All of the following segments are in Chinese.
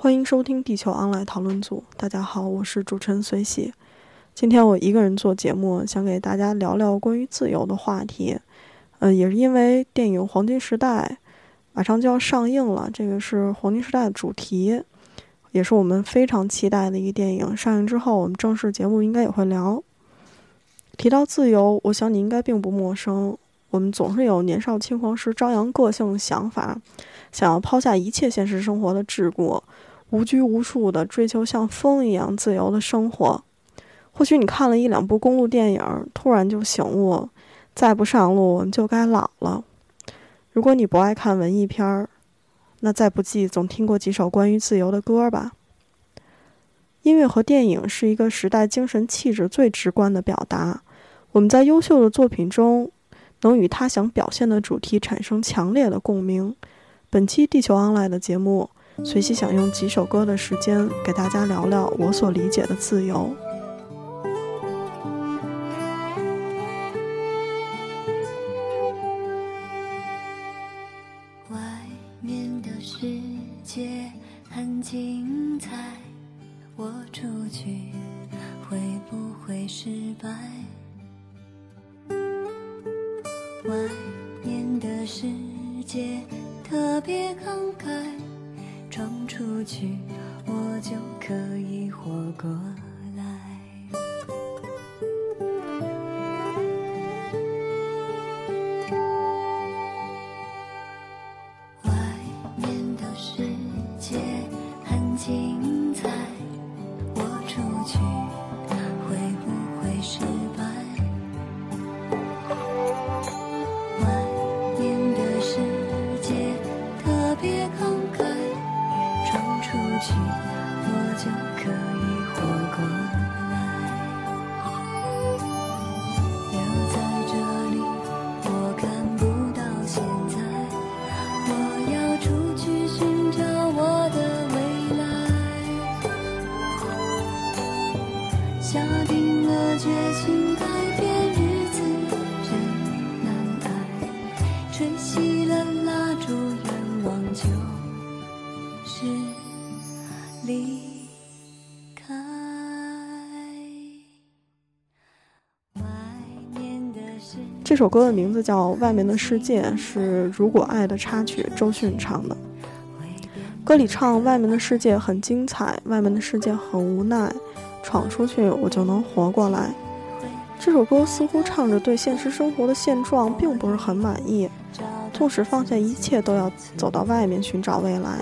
欢迎收听地球 online 讨论组。大家好，我是主持人随喜。今天我一个人做节目，想给大家聊聊关于自由的话题。嗯，也是因为电影《黄金时代》马上就要上映了，这个是《黄金时代》的主题，也是我们非常期待的一个电影。上映之后，我们正式节目应该也会聊。提到自由，我想你应该并不陌生。我们总是有年少轻狂时张扬个性的想法，想要抛下一切现实生活的桎梏，无拘无束的追求像风一样自由的生活。或许你看了一两部公路电影，突然就醒悟，再不上路就该老了。如果你不爱看文艺片儿，那再不济总听过几首关于自由的歌吧。音乐和电影是一个时代精神气质最直观的表达。我们在优秀的作品中，能与他想表现的主题产生强烈的共鸣。本期地球 online 的节目，随喜想用几首歌的时间，给大家聊聊我所理解的自由。我就可以活过。就可以活过。这首歌的名字叫《外面的世界》，是《如果爱》的插曲，周迅唱的。歌里唱：“外面的世界很精彩，外面的世界很无奈，闯出去我就能活过来。”这首歌似乎唱着对现实生活的现状并不是很满意，纵使放下一切都要走到外面寻找未来。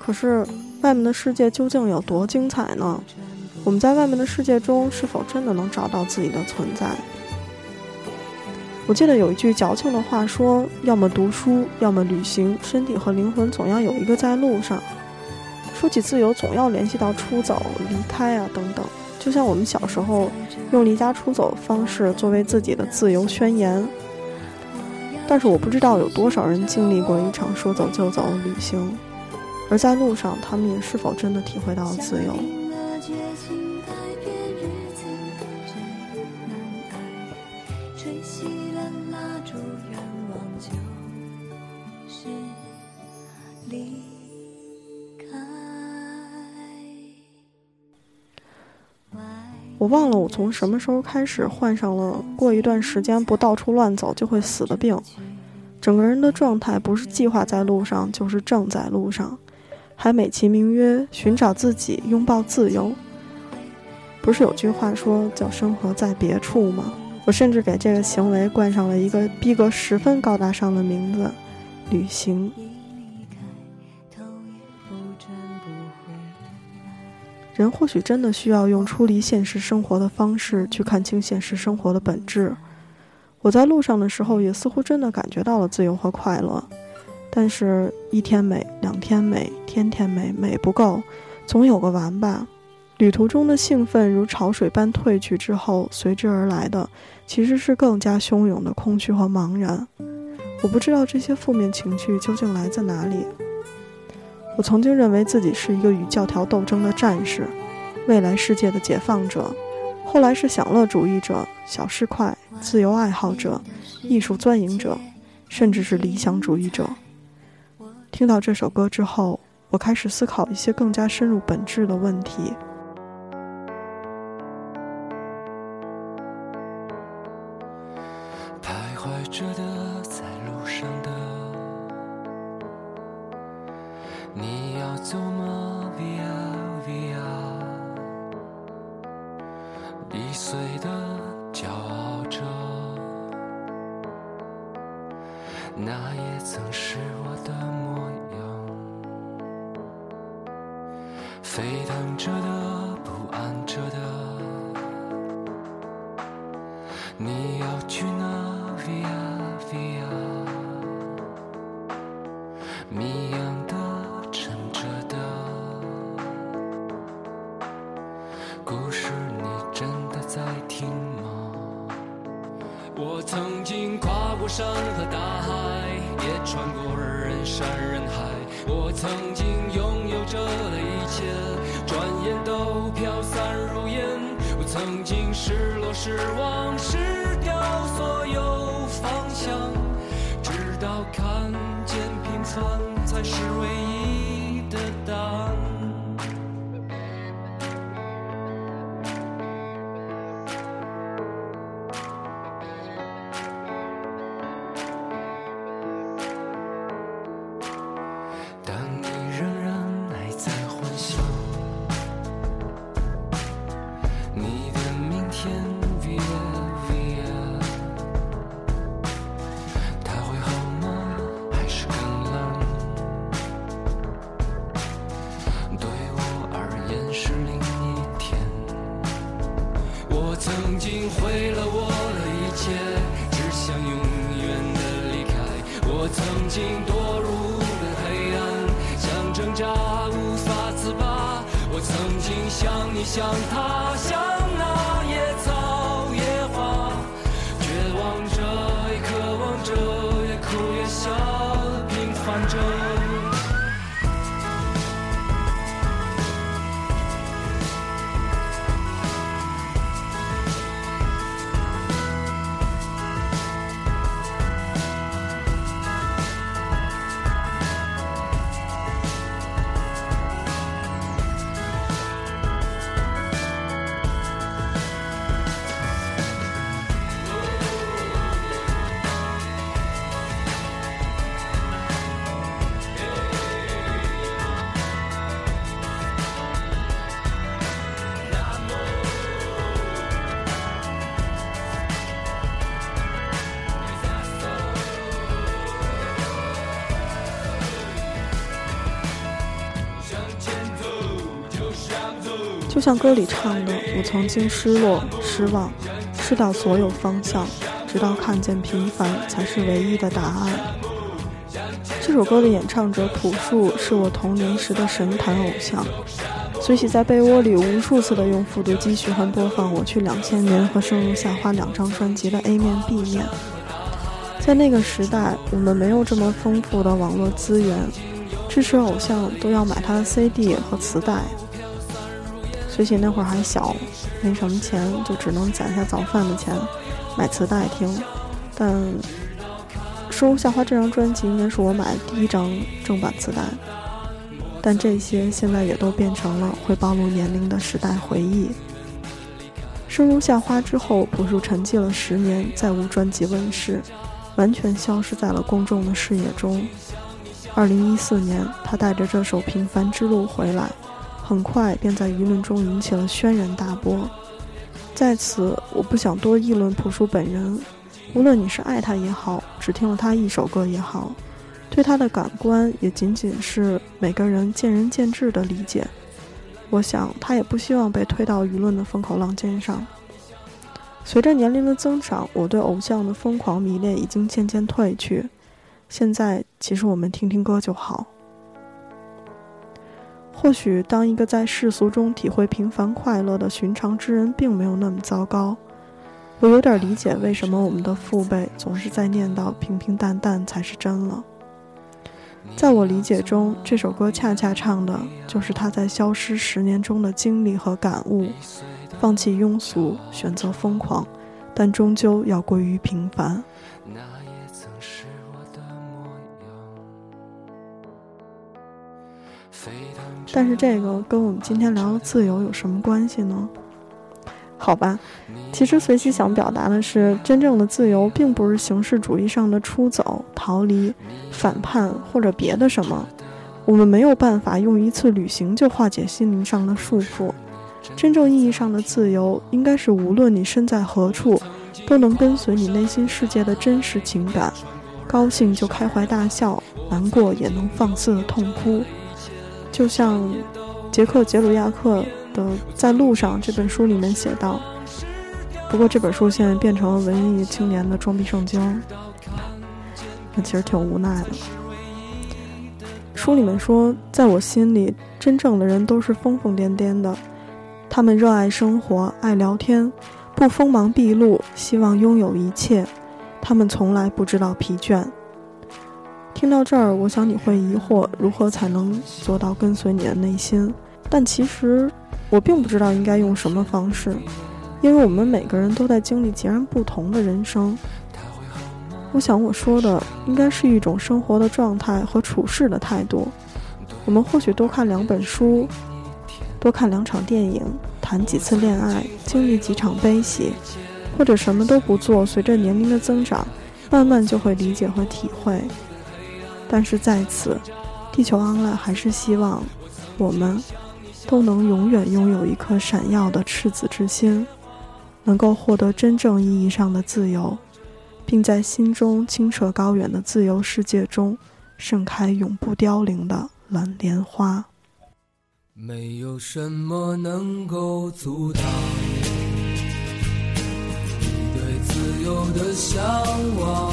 可是，外面的世界究竟有多精彩呢？我们在外面的世界中是否真的能找到自己的存在？我记得有一句矫情的话说：“要么读书，要么旅行，身体和灵魂总要有一个在路上。”说起自由，总要联系到出走、离开啊等等。就像我们小时候用离家出走的方式作为自己的自由宣言。但是我不知道有多少人经历过一场说走就走的旅行，而在路上，他们也是否真的体会到了自由？我忘了我从什么时候开始患上了过一段时间不到处乱走就会死的病，整个人的状态不是计划在路上，就是正在路上，还美其名曰寻找自己，拥抱自由。不是有句话说叫“生活在别处”吗？我甚至给这个行为冠上了一个逼格十分高大上的名字——旅行。人或许真的需要用出离现实生活的方式去看清现实生活的本质。我在路上的时候，也似乎真的感觉到了自由和快乐。但是，一天美，两天美，天天美，美不够，总有个完吧。旅途中的兴奋如潮水般退去之后，随之而来的其实是更加汹涌的空虚和茫然。我不知道这些负面情绪究竟来自哪里。我曾经认为自己是一个与教条斗争的战士，未来世界的解放者，后来是享乐主义者、小市侩、自由爱好者、艺术钻营者，甚至是理想主义者。听到这首歌之后，我开始思考一些更加深入本质的问题。徘徊着的，在路上的，你要去哪？Via Via，谜样的，沉着的，故事你真的在听吗？我曾经跨过山和大海，也穿过人山人海。我曾经失落、失望、失掉所有方向，直到看见平凡才是唯一。想他。像歌里唱的，我曾经失落、失望，失掉所有方向，直到看见平凡才是唯一的答案。这首歌的演唱者朴树是我童年时的神坛偶像，随喜在被窝里无数次的用复读机循环播放《我去两千年》和《生如夏花》两张专辑的 A 面、B 面。在那个时代，我们没有这么丰富的网络资源，支持偶像都要买他的 CD 和磁带。随喜那会儿还小，没什么钱，就只能攒下早饭的钱买磁带听。但《生如夏花》这张专辑应该是我买的第一张正版磁带。但这些现在也都变成了会暴露年龄的时代回忆。《生如夏花》之后，朴树沉寂了十年，再无专辑问世，完全消失在了公众的视野中。二零一四年，他带着这首《平凡之路》回来。很快便在舆论中引起了轩然大波。在此，我不想多议论朴树本人，无论你是爱他也好，只听了他一首歌也好，对他的感官也仅仅是每个人见仁见智的理解。我想他也不希望被推到舆论的风口浪尖上。随着年龄的增长，我对偶像的疯狂迷恋已经渐渐褪去。现在，其实我们听听歌就好。或许，当一个在世俗中体会平凡快乐的寻常之人，并没有那么糟糕。我有点理解为什么我们的父辈总是在念叨“平平淡淡才是真”了。在我理解中，这首歌恰恰唱的就是他在消失十年中的经历和感悟：放弃庸俗，选择疯狂，但终究要归于平凡。但是这个跟我们今天聊的自由有什么关系呢？好吧，其实随机想表达的是，真正的自由并不是形式主义上的出走、逃离、反叛或者别的什么。我们没有办法用一次旅行就化解心灵上的束缚。真正意义上的自由，应该是无论你身在何处，都能跟随你内心世界的真实情感，高兴就开怀大笑，难过也能放肆的痛哭。就像杰克·杰鲁亚克。的在路上这本书里面写道，不过这本书现在变成了文艺青年的装逼圣经，那其实挺无奈的。书里面说，在我心里，真正的人都是疯疯癫癫的，他们热爱生活，爱聊天，不锋芒毕露，希望拥有一切，他们从来不知道疲倦。听到这儿，我想你会疑惑，如何才能做到跟随你的内心？但其实。我并不知道应该用什么方式，因为我们每个人都在经历截然不同的人生。我想我说的应该是一种生活的状态和处事的态度。我们或许多看两本书，多看两场电影，谈几次恋爱，经历几场悲喜，或者什么都不做，随着年龄的增长，慢慢就会理解和体会。但是在此，地球 online 还是希望我们。都能永远拥有一颗闪耀的赤子之心，能够获得真正意义上的自由，并在心中清澈高远的自由世界中盛开永不凋零的蓝莲花。没有什么能够阻挡你对自由的向往，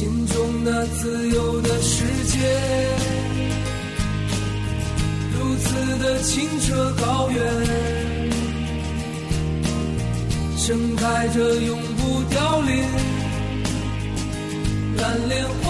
心中那自由的世界。如此的清澈高远，盛开着永不凋零蓝莲花。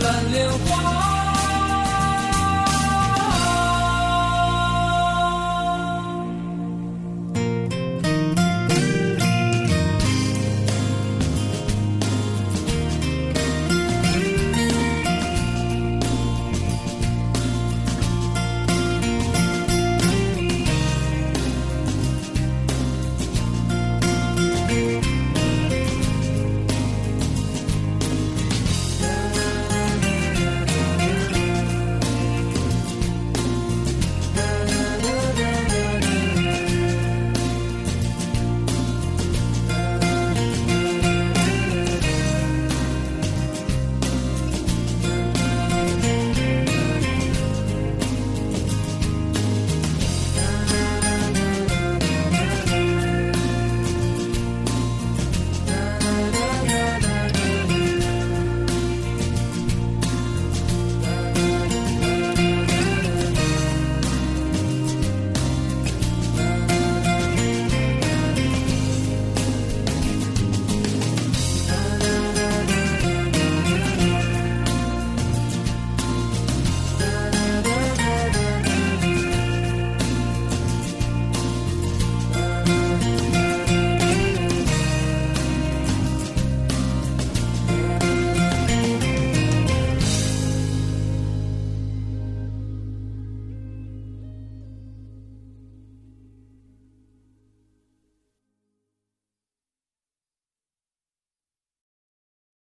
蓝莲花。